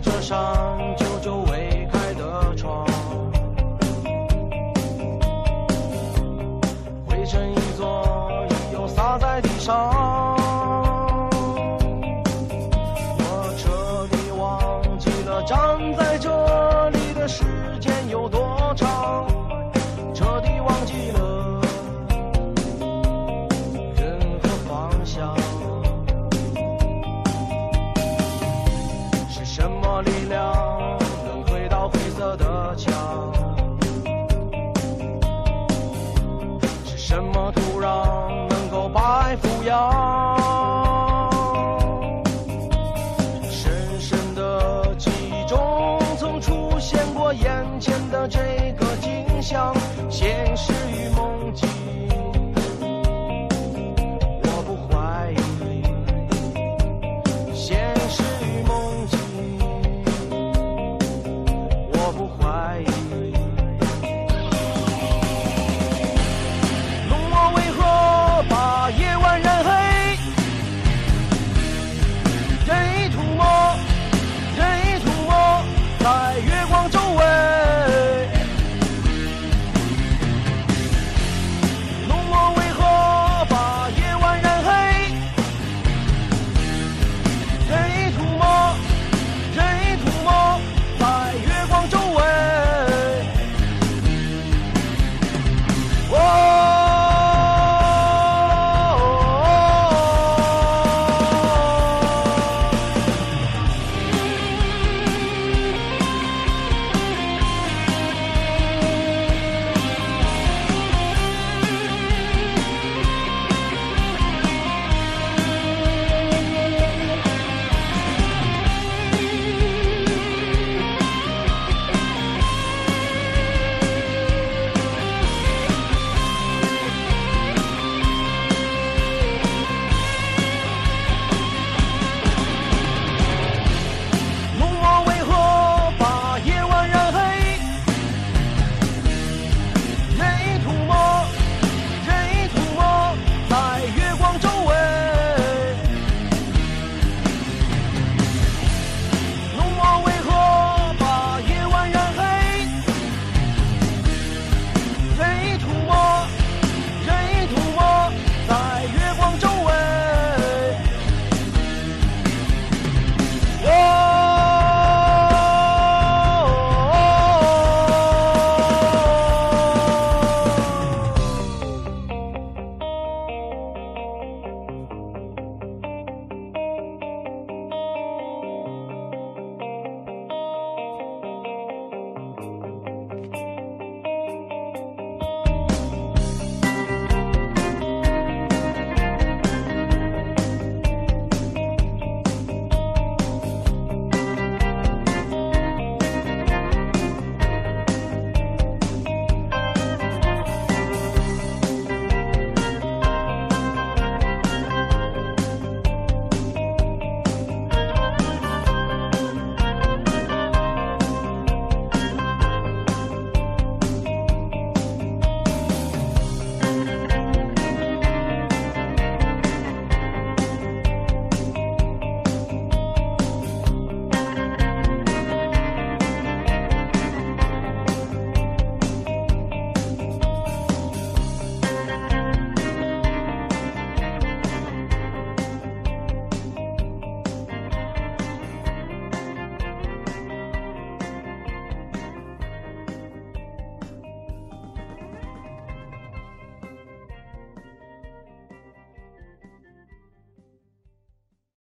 开这扇久久未开的窗，灰尘一座又洒在地上。我彻底忘记了站在这里的时间有多长，力量能回到灰色的墙？是什么土壤能够把爱抚养？